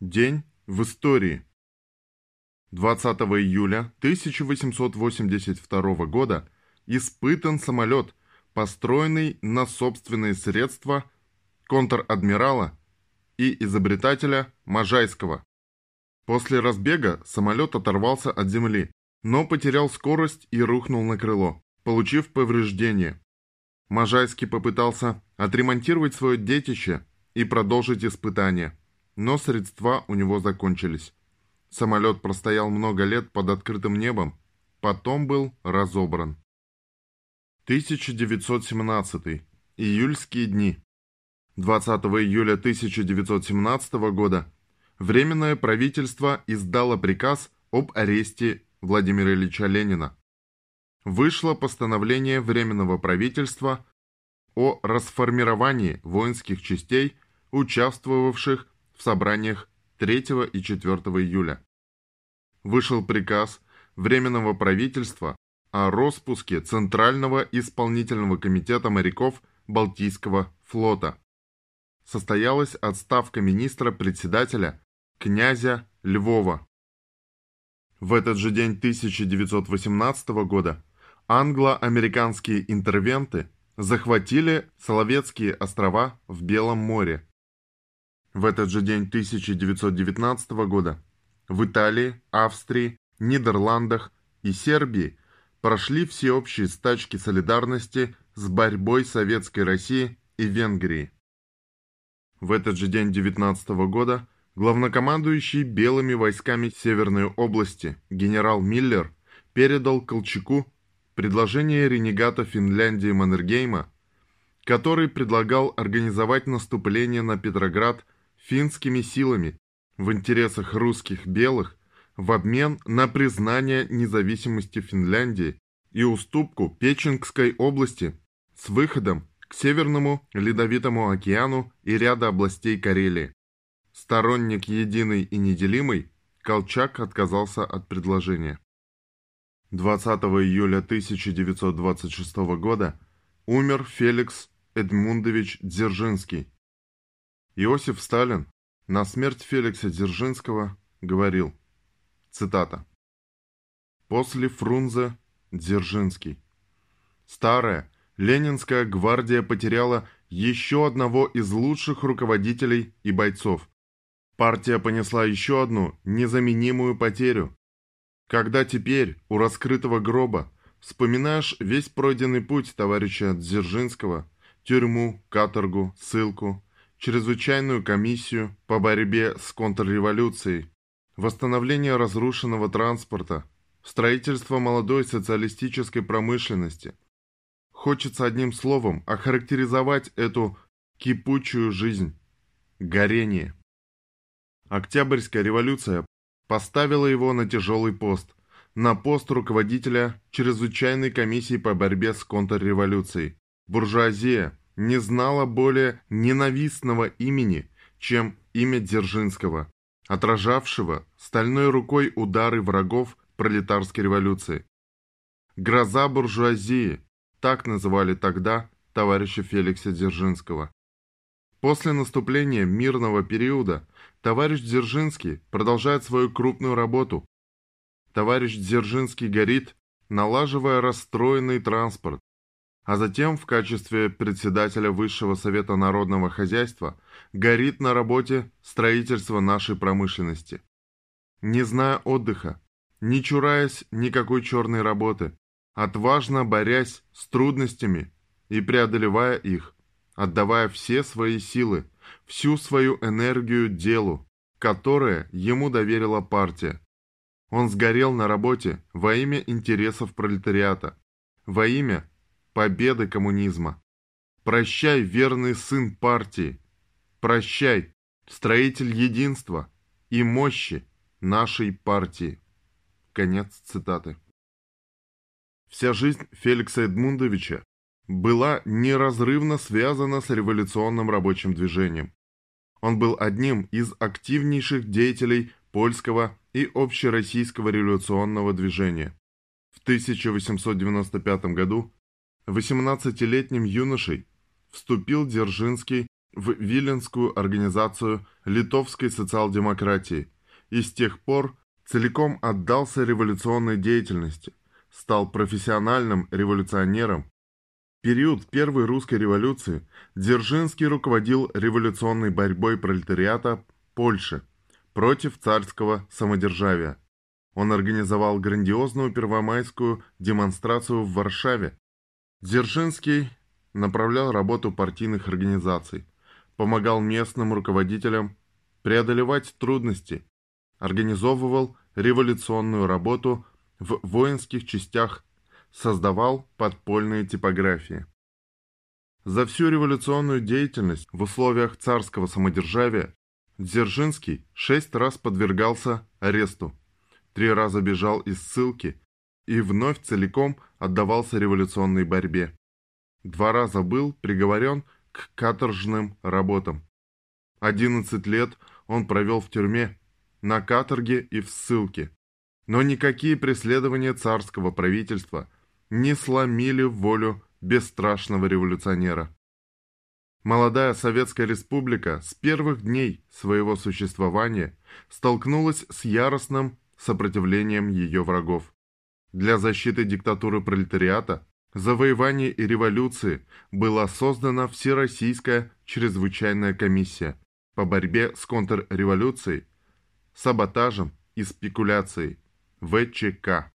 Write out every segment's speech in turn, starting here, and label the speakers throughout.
Speaker 1: День в истории. 20 июля 1882 года испытан самолет, построенный на собственные средства контр-адмирала и изобретателя Можайского. После разбега самолет оторвался от земли, но потерял скорость и рухнул на крыло, получив повреждение. Можайский попытался отремонтировать свое детище и продолжить испытания но средства у него закончились. Самолет простоял много лет под открытым небом, потом был разобран. 1917. Июльские дни. 20 июля 1917 года Временное правительство издало приказ об аресте Владимира Ильича Ленина. Вышло постановление Временного правительства о расформировании воинских частей, участвовавших в собраниях 3 и 4 июля. Вышел приказ Временного правительства о распуске Центрального исполнительного комитета моряков Балтийского флота. Состоялась отставка министра-председателя князя Львова. В этот же день 1918 года англо-американские интервенты захватили Соловецкие острова в Белом море в этот же день 1919 года в Италии, Австрии, Нидерландах и Сербии прошли всеобщие стачки солидарности с борьбой Советской России и Венгрии. В этот же день 19 года главнокомандующий белыми войсками Северной области генерал Миллер передал Колчаку предложение ренегата Финляндии Маннергейма, который предлагал организовать наступление на Петроград – финскими силами в интересах русских белых в обмен на признание независимости Финляндии и уступку Печенгской области с выходом к Северному Ледовитому океану и ряда областей Карелии. Сторонник единый и неделимый, Колчак отказался от предложения. 20 июля 1926 года умер Феликс Эдмундович Дзержинский, Иосиф Сталин на смерть Феликса Дзержинского говорил, цитата, «После Фрунзе Дзержинский. Старая Ленинская гвардия потеряла еще одного из лучших руководителей и бойцов. Партия понесла еще одну незаменимую потерю. Когда теперь у раскрытого гроба вспоминаешь весь пройденный путь товарища Дзержинского, тюрьму, каторгу, ссылку, чрезвычайную комиссию по борьбе с контрреволюцией, восстановление разрушенного транспорта, строительство молодой социалистической промышленности. Хочется одним словом охарактеризовать эту кипучую жизнь – горение. Октябрьская революция поставила его на тяжелый пост, на пост руководителя чрезвычайной комиссии по борьбе с контрреволюцией. Буржуазия, не знала более ненавистного имени, чем имя Дзержинского, отражавшего стальной рукой удары врагов пролетарской революции. «Гроза буржуазии» – так называли тогда товарища Феликса Дзержинского. После наступления мирного периода товарищ Дзержинский продолжает свою крупную работу. Товарищ Дзержинский горит, налаживая расстроенный транспорт, а затем в качестве председателя Высшего Совета Народного Хозяйства горит на работе строительство нашей промышленности. Не зная отдыха, не чураясь никакой черной работы, отважно борясь с трудностями и преодолевая их, отдавая все свои силы, всю свою энергию делу, которое ему доверила партия. Он сгорел на работе во имя интересов пролетариата, во имя победы коммунизма. Прощай, верный сын партии. Прощай, строитель единства и мощи нашей партии. Конец цитаты. Вся жизнь Феликса Эдмундовича была неразрывно связана с революционным рабочим движением. Он был одним из активнейших деятелей польского и общероссийского революционного движения. В 1895 году 18-летним юношей вступил Дзержинский в Виленскую организацию литовской социал-демократии и с тех пор целиком отдался революционной деятельности, стал профессиональным революционером. В период Первой русской революции Дзержинский руководил революционной борьбой пролетариата Польши против царского самодержавия. Он организовал грандиозную первомайскую демонстрацию в Варшаве. Дзержинский направлял работу партийных организаций, помогал местным руководителям преодолевать трудности, организовывал революционную работу в воинских частях, создавал подпольные типографии. За всю революционную деятельность в условиях царского самодержавия Дзержинский шесть раз подвергался аресту, три раза бежал из ссылки и вновь целиком отдавался революционной борьбе. Два раза был приговорен к каторжным работам. Одиннадцать лет он провел в тюрьме, на каторге и в ссылке. Но никакие преследования царского правительства не сломили волю бесстрашного революционера. Молодая Советская Республика с первых дней своего существования столкнулась с яростным сопротивлением ее врагов. Для защиты диктатуры пролетариата, завоевания и революции была создана Всероссийская чрезвычайная комиссия по борьбе с контрреволюцией, саботажем и спекуляцией ВЧК.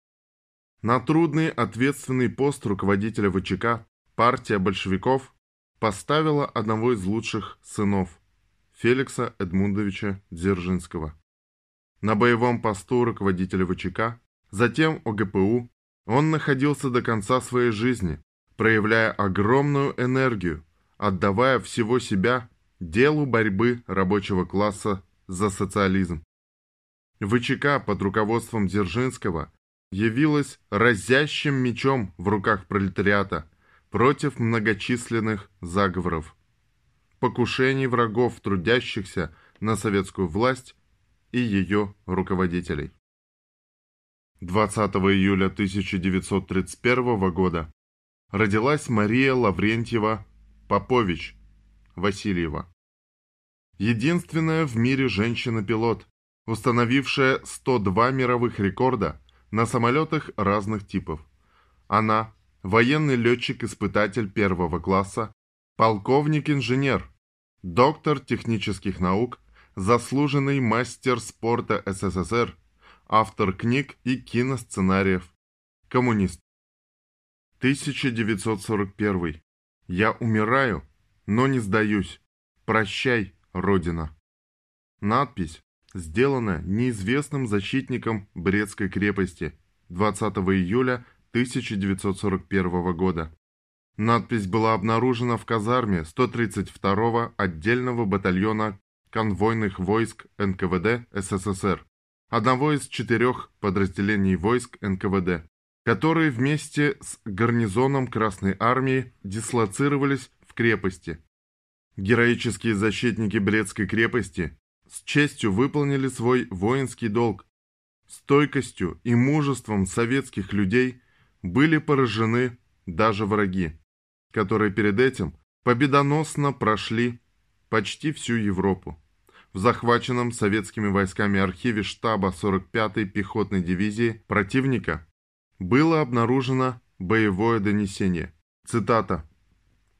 Speaker 1: На трудный ответственный пост руководителя ВЧК партия большевиков поставила одного из лучших сынов, Феликса Эдмундовича Дзержинского. На боевом посту руководителя ВЧК, затем ОГПУ, он находился до конца своей жизни, проявляя огромную энергию, отдавая всего себя делу борьбы рабочего класса за социализм. ВЧК под руководством Дзержинского явилась разящим мечом в руках пролетариата против многочисленных заговоров, покушений врагов трудящихся на советскую власть и ее руководителей. 20 июля 1931 года родилась Мария Лаврентьева Попович Васильева. Единственная в мире женщина-пилот, установившая 102 мировых рекорда на самолетах разных типов. Она военный летчик-испытатель первого класса, полковник-инженер, доктор технических наук, заслуженный мастер спорта СССР, автор книг и киносценариев, коммунист. 1941. Я умираю, но не сдаюсь. Прощай, Родина. Надпись, сделанная неизвестным защитником Брестской крепости 20 июля 1941 года. Надпись была обнаружена в казарме 132-го отдельного батальона конвойных войск НКВД СССР, одного из четырех подразделений войск НКВД, которые вместе с гарнизоном Красной Армии дислоцировались в крепости. Героические защитники Брестской крепости с честью выполнили свой воинский долг, стойкостью и мужеством советских людей – были поражены даже враги, которые перед этим победоносно прошли почти всю Европу. В захваченном советскими войсками архиве штаба 45-й пехотной дивизии противника было обнаружено боевое донесение. Цитата.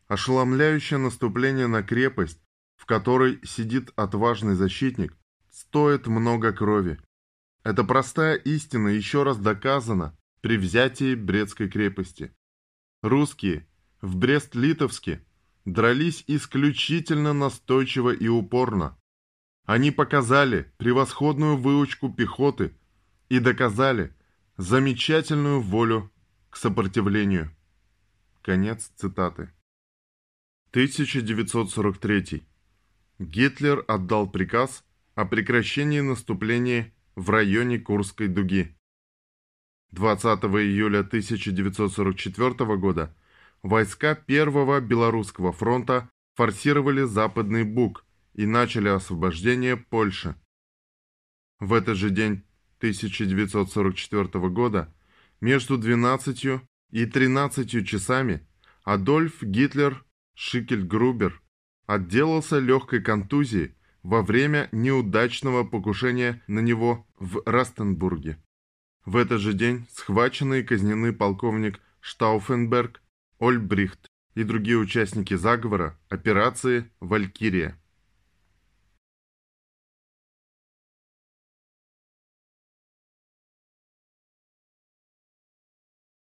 Speaker 1: «Ошеломляющее наступление на крепость, в которой сидит отважный защитник, стоит много крови. Эта простая истина еще раз доказана при взятии Брестской крепости. Русские в Брест-Литовске дрались исключительно настойчиво и упорно. Они показали превосходную выучку пехоты и доказали замечательную волю к сопротивлению. Конец цитаты. 1943. Гитлер отдал приказ о прекращении наступления в районе Курской дуги. 20 июля 1944 года войска Первого Белорусского фронта форсировали Западный Буг и начали освобождение Польши. В этот же день 1944 года между 12 и 13 часами Адольф Гитлер Шикельгрубер отделался легкой контузией во время неудачного покушения на него в Растенбурге. В этот же день схвачены и казнены полковник Штауфенберг, Ольбрихт и другие участники заговора операции «Валькирия».